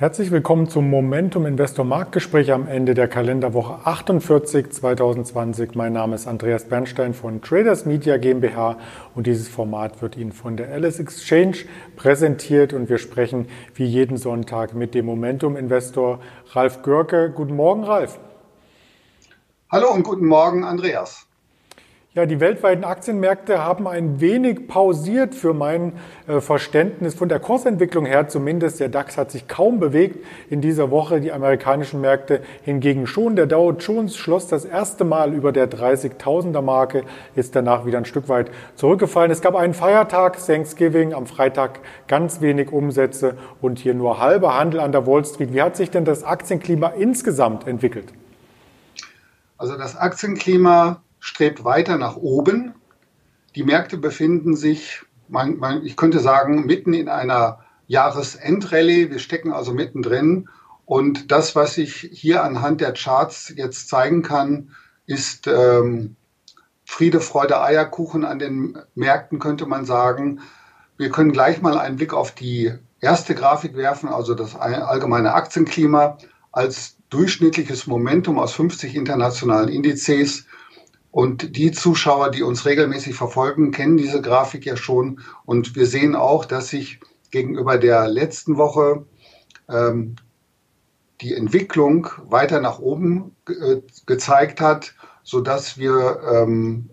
Herzlich willkommen zum Momentum Investor Marktgespräch am Ende der Kalenderwoche 48 2020. Mein Name ist Andreas Bernstein von Traders Media GmbH und dieses Format wird Ihnen von der Alice Exchange präsentiert und wir sprechen wie jeden Sonntag mit dem Momentum Investor Ralf Görke. Guten Morgen, Ralf. Hallo und guten Morgen, Andreas. Ja, die weltweiten Aktienmärkte haben ein wenig pausiert für mein äh, Verständnis von der Kursentwicklung her zumindest. Der DAX hat sich kaum bewegt in dieser Woche, die amerikanischen Märkte hingegen schon. Der Dow Jones schloss das erste Mal über der 30.000er Marke, ist danach wieder ein Stück weit zurückgefallen. Es gab einen Feiertag, Thanksgiving, am Freitag ganz wenig Umsätze und hier nur halber Handel an der Wall Street. Wie hat sich denn das Aktienklima insgesamt entwickelt? Also das Aktienklima strebt weiter nach oben. Die Märkte befinden sich, man, man, ich könnte sagen, mitten in einer Jahresendrallye. Wir stecken also mittendrin. Und das, was ich hier anhand der Charts jetzt zeigen kann, ist ähm, Friede, Freude, Eierkuchen an den Märkten, könnte man sagen. Wir können gleich mal einen Blick auf die erste Grafik werfen, also das allgemeine Aktienklima als durchschnittliches Momentum aus 50 internationalen Indizes und die Zuschauer, die uns regelmäßig verfolgen, kennen diese Grafik ja schon. Und wir sehen auch, dass sich gegenüber der letzten Woche ähm, die Entwicklung weiter nach oben äh, gezeigt hat, so dass wir ähm,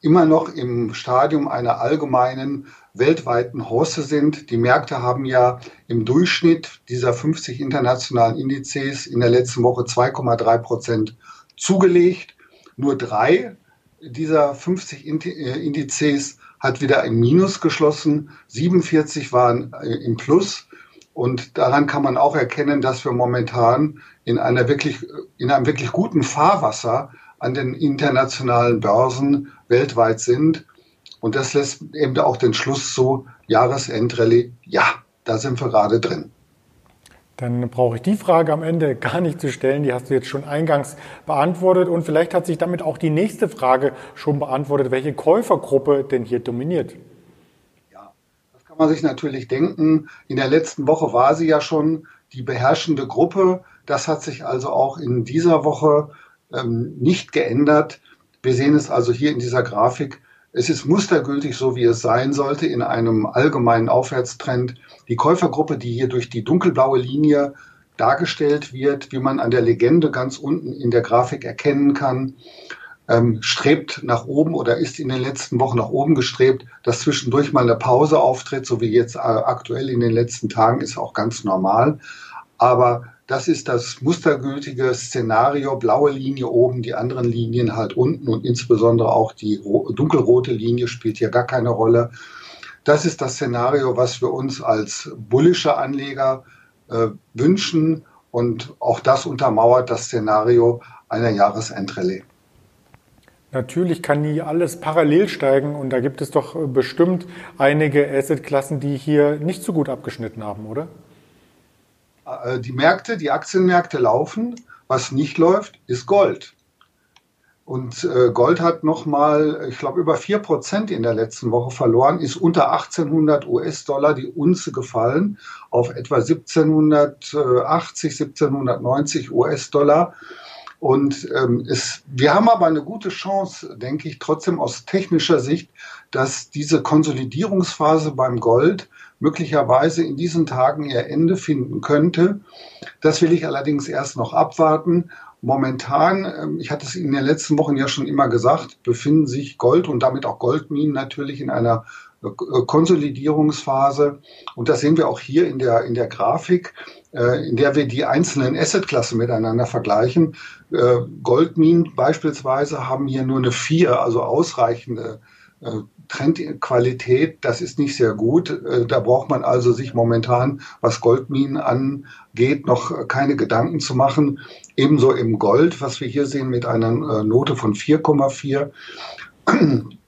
immer noch im Stadium einer allgemeinen weltweiten Hosse sind. Die Märkte haben ja im Durchschnitt dieser 50 internationalen Indizes in der letzten Woche 2,3 Prozent zugelegt. Nur drei dieser 50 äh, Indizes hat wieder im Minus geschlossen, 47 waren äh, im Plus. Und daran kann man auch erkennen, dass wir momentan in einer wirklich, in einem wirklich guten Fahrwasser an den internationalen Börsen weltweit sind. Und das lässt eben auch den Schluss zu Jahresendrallye. Ja, da sind wir gerade drin. Dann brauche ich die Frage am Ende gar nicht zu stellen. Die hast du jetzt schon eingangs beantwortet. Und vielleicht hat sich damit auch die nächste Frage schon beantwortet, welche Käufergruppe denn hier dominiert. Ja, das kann man sich natürlich denken. In der letzten Woche war sie ja schon die beherrschende Gruppe. Das hat sich also auch in dieser Woche ähm, nicht geändert. Wir sehen es also hier in dieser Grafik. Es ist mustergültig so, wie es sein sollte, in einem allgemeinen Aufwärtstrend. Die Käufergruppe, die hier durch die dunkelblaue Linie dargestellt wird, wie man an der Legende ganz unten in der Grafik erkennen kann, ähm, strebt nach oben oder ist in den letzten Wochen nach oben gestrebt, dass zwischendurch mal eine Pause auftritt, so wie jetzt äh, aktuell in den letzten Tagen, ist auch ganz normal. Aber das ist das mustergültige Szenario, blaue Linie oben, die anderen Linien halt unten und insbesondere auch die dunkelrote Linie spielt hier gar keine Rolle. Das ist das Szenario, was wir uns als bullische Anleger äh, wünschen und auch das untermauert das Szenario einer Jahresendrallye. Natürlich kann nie alles parallel steigen und da gibt es doch bestimmt einige Assetklassen, die hier nicht so gut abgeschnitten haben, oder? Äh, die Märkte, die Aktienmärkte laufen. Was nicht läuft, ist Gold. Und äh, Gold hat nochmal, ich glaube, über 4% in der letzten Woche verloren, ist unter 1800 US-Dollar die Unze gefallen auf etwa 1780, 1790 US-Dollar. Und ähm, es, wir haben aber eine gute Chance, denke ich, trotzdem aus technischer Sicht, dass diese Konsolidierungsphase beim Gold möglicherweise in diesen Tagen ihr Ende finden könnte. Das will ich allerdings erst noch abwarten. Momentan, ähm, ich hatte es in den letzten Wochen ja schon immer gesagt, befinden sich Gold und damit auch Goldminen natürlich in einer äh, Konsolidierungsphase. Und das sehen wir auch hier in der, in der Grafik, äh, in der wir die einzelnen Assetklassen miteinander vergleichen. Äh, Goldminen beispielsweise haben hier nur eine vier, also ausreichende Trendqualität, das ist nicht sehr gut. Äh, da braucht man also sich momentan, was Goldminen angeht, noch keine Gedanken zu machen. Ebenso im Gold, was wir hier sehen mit einer äh, Note von 4,4.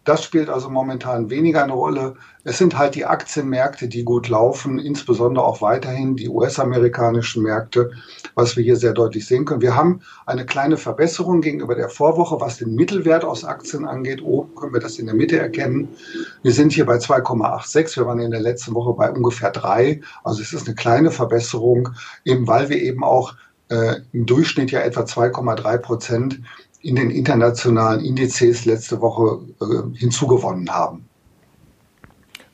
Das spielt also momentan weniger eine Rolle. Es sind halt die Aktienmärkte, die gut laufen, insbesondere auch weiterhin die US-amerikanischen Märkte, was wir hier sehr deutlich sehen können. Wir haben eine kleine Verbesserung gegenüber der Vorwoche, was den Mittelwert aus Aktien angeht. Oben können wir das in der Mitte erkennen. Wir sind hier bei 2,86. Wir waren in der letzten Woche bei ungefähr 3. Also es ist eine kleine Verbesserung, eben weil wir eben auch äh, im Durchschnitt ja etwa 2,3 Prozent in den internationalen Indizes letzte Woche äh, hinzugewonnen haben.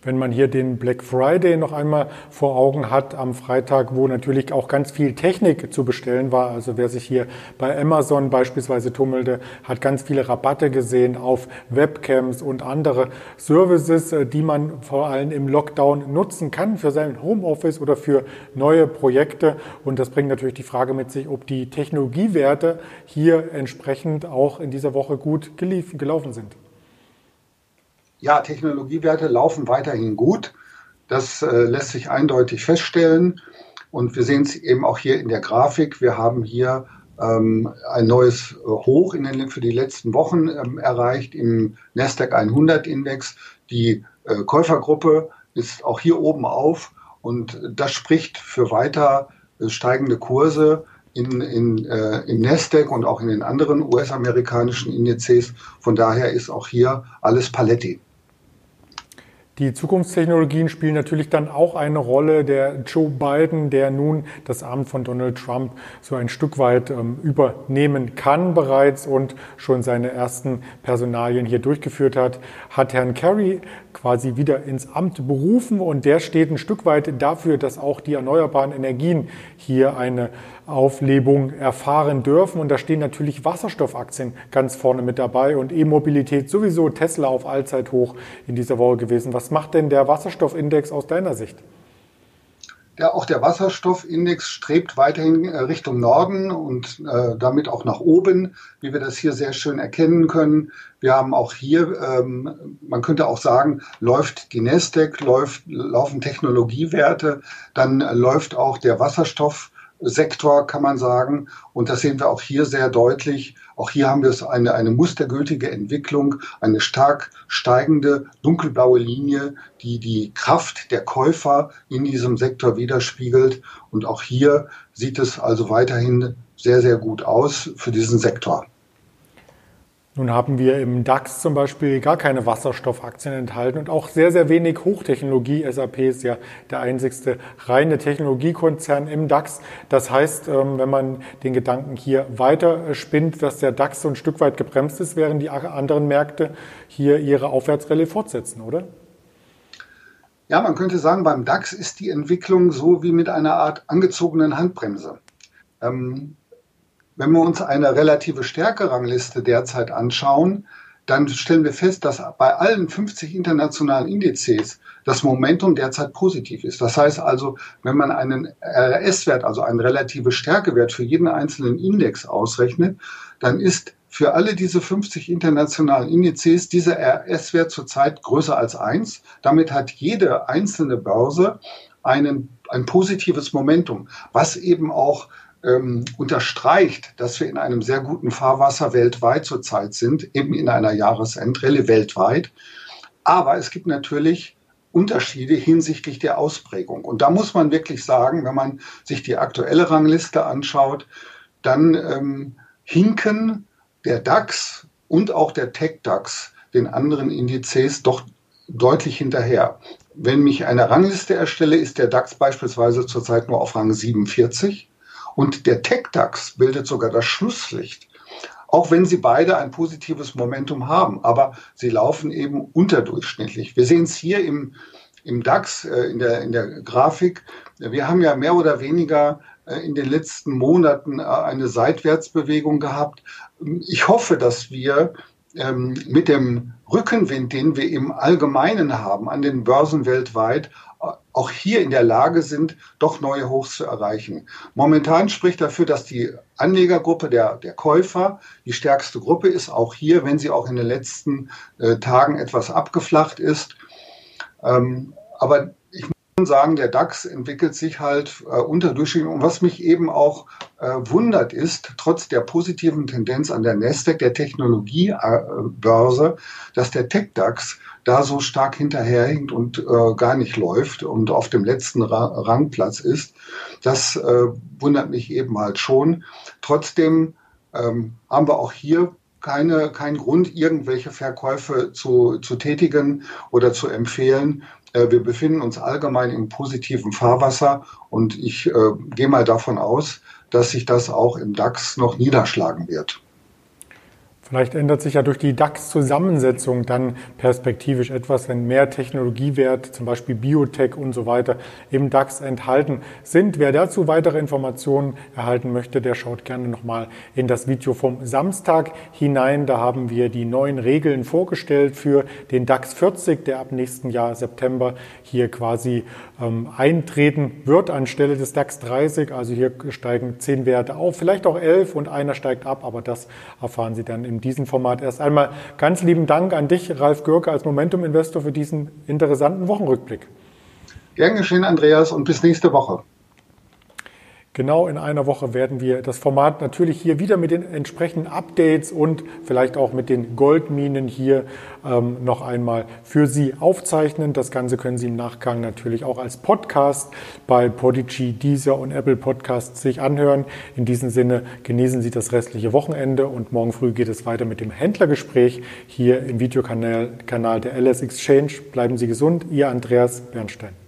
Wenn man hier den Black Friday noch einmal vor Augen hat am Freitag, wo natürlich auch ganz viel Technik zu bestellen war. Also wer sich hier bei Amazon beispielsweise tummelte, hat ganz viele Rabatte gesehen auf Webcams und andere Services, äh, die man vor allem im Lockdown nutzen kann für sein Homeoffice oder für neue Projekte. Und das bringt natürlich die Frage mit sich, ob die Technologiewerte hier entsprechend auch in dieser Woche gut gelaufen sind ja, Technologiewerte laufen weiterhin gut. Das äh, lässt sich eindeutig feststellen. Und wir sehen es eben auch hier in der Grafik. Wir haben hier ähm, ein neues Hoch in den, für die letzten Wochen ähm, erreicht im Nasdaq 100 Index. Die äh, Käufergruppe ist auch hier oben auf und das spricht für weiter äh, steigende Kurse in, in, äh, im Nasdaq und auch in den anderen US-amerikanischen Indizes. Von daher ist auch hier alles Paletti. Die Zukunftstechnologien spielen natürlich dann auch eine Rolle. Der Joe Biden, der nun das Amt von Donald Trump so ein Stück weit ähm, übernehmen kann bereits und schon seine ersten Personalien hier durchgeführt hat, hat Herrn Kerry quasi wieder ins Amt berufen und der steht ein Stück weit dafür, dass auch die erneuerbaren Energien hier eine Auflebung erfahren dürfen. Und da stehen natürlich Wasserstoffaktien ganz vorne mit dabei und E-Mobilität sowieso Tesla auf Allzeithoch in dieser Woche gewesen. Was macht denn der Wasserstoffindex aus deiner Sicht? Ja, auch der Wasserstoffindex strebt weiterhin äh, Richtung Norden und äh, damit auch nach oben, wie wir das hier sehr schön erkennen können. Wir haben auch hier, ähm, man könnte auch sagen, läuft die Nasdaq, läuft, laufen Technologiewerte, dann äh, läuft auch der Wasserstoff Sektor, kann man sagen. Und das sehen wir auch hier sehr deutlich. Auch hier haben wir es eine, eine mustergültige Entwicklung, eine stark steigende dunkelblaue Linie, die die Kraft der Käufer in diesem Sektor widerspiegelt. Und auch hier sieht es also weiterhin sehr, sehr gut aus für diesen Sektor. Nun haben wir im DAX zum Beispiel gar keine Wasserstoffaktien enthalten und auch sehr, sehr wenig Hochtechnologie. SAP ist ja der einzigste reine Technologiekonzern im DAX. Das heißt, ähm, wenn man den Gedanken hier weiter spinnt, dass der DAX so ein Stück weit gebremst ist, während die anderen Märkte hier ihre Aufwärtsrallye fortsetzen, oder? Ja, man könnte sagen, beim DAX ist die Entwicklung so wie mit einer Art angezogenen Handbremse. Ähm, wenn wir uns eine relative Stärkerangliste derzeit anschauen, dann stellen wir fest, dass bei allen 50 internationalen Indizes das Momentum derzeit positiv ist. Das heißt also, wenn man einen RS-Wert, also einen relative Stärkewert für jeden einzelnen Index ausrechnet, dann ist für alle diese 50 internationalen Indizes dieser RS-Wert zurzeit größer als eins. Damit hat jede einzelne Börse einen, ein positives Momentum, was eben auch ähm, unterstreicht, dass wir in einem sehr guten Fahrwasser weltweit zurzeit sind, eben in einer Jahresendrallye weltweit. Aber es gibt natürlich Unterschiede hinsichtlich der Ausprägung. Und da muss man wirklich sagen, wenn man sich die aktuelle Rangliste anschaut, dann ähm, hinken der DAX und auch der Tech-DAX den anderen Indizes doch deutlich hinterher. Wenn mich eine Rangliste erstelle, ist der DAX beispielsweise zurzeit nur auf Rang 47 und der Tech-DAX bildet sogar das Schlusslicht. Auch wenn sie beide ein positives Momentum haben, aber sie laufen eben unterdurchschnittlich. Wir sehen es hier im, im DAX, äh, in, der, in der Grafik. Wir haben ja mehr oder weniger äh, in den letzten Monaten äh, eine Seitwärtsbewegung gehabt. Ich hoffe, dass wir ähm, mit dem Rückenwind, den wir im Allgemeinen haben an den Börsen weltweit, auch hier in der Lage sind, doch neue Hochs zu erreichen. Momentan spricht dafür, dass die Anlegergruppe der, der Käufer die stärkste Gruppe ist, auch hier, wenn sie auch in den letzten äh, Tagen etwas abgeflacht ist. Ähm, aber sagen, der DAX entwickelt sich halt äh, unterdurchschnittlich. Und was mich eben auch äh, wundert, ist, trotz der positiven Tendenz an der Nasdaq, der Technologiebörse, dass der Tech-DAX da so stark hinterherhinkt und äh, gar nicht läuft und auf dem letzten Ra Rangplatz ist. Das äh, wundert mich eben halt schon. Trotzdem ähm, haben wir auch hier keine, keinen Grund, irgendwelche Verkäufe zu, zu tätigen oder zu empfehlen. Äh, wir befinden uns allgemein im positiven Fahrwasser und ich äh, gehe mal davon aus, dass sich das auch im DAX noch niederschlagen wird. Vielleicht ändert sich ja durch die DAX-Zusammensetzung dann perspektivisch etwas, wenn mehr Technologiewert, zum Beispiel Biotech und so weiter, im DAX enthalten sind. Wer dazu weitere Informationen erhalten möchte, der schaut gerne nochmal in das Video vom Samstag hinein. Da haben wir die neuen Regeln vorgestellt für den DAX 40, der ab nächsten Jahr September hier quasi ähm, eintreten wird anstelle des DAX 30. Also hier steigen zehn Werte auf, vielleicht auch elf und einer steigt ab, aber das erfahren Sie dann im in diesem Format. Erst einmal ganz lieben Dank an dich, Ralf Görke, als Momentum-Investor für diesen interessanten Wochenrückblick. Gern geschehen, Andreas, und bis nächste Woche. Genau in einer Woche werden wir das Format natürlich hier wieder mit den entsprechenden Updates und vielleicht auch mit den Goldminen hier ähm, noch einmal für Sie aufzeichnen. Das Ganze können Sie im Nachgang natürlich auch als Podcast bei Podigy, Deezer und Apple Podcasts sich anhören. In diesem Sinne genießen Sie das restliche Wochenende und morgen früh geht es weiter mit dem Händlergespräch hier im Videokanal Kanal der LS Exchange. Bleiben Sie gesund. Ihr Andreas Bernstein.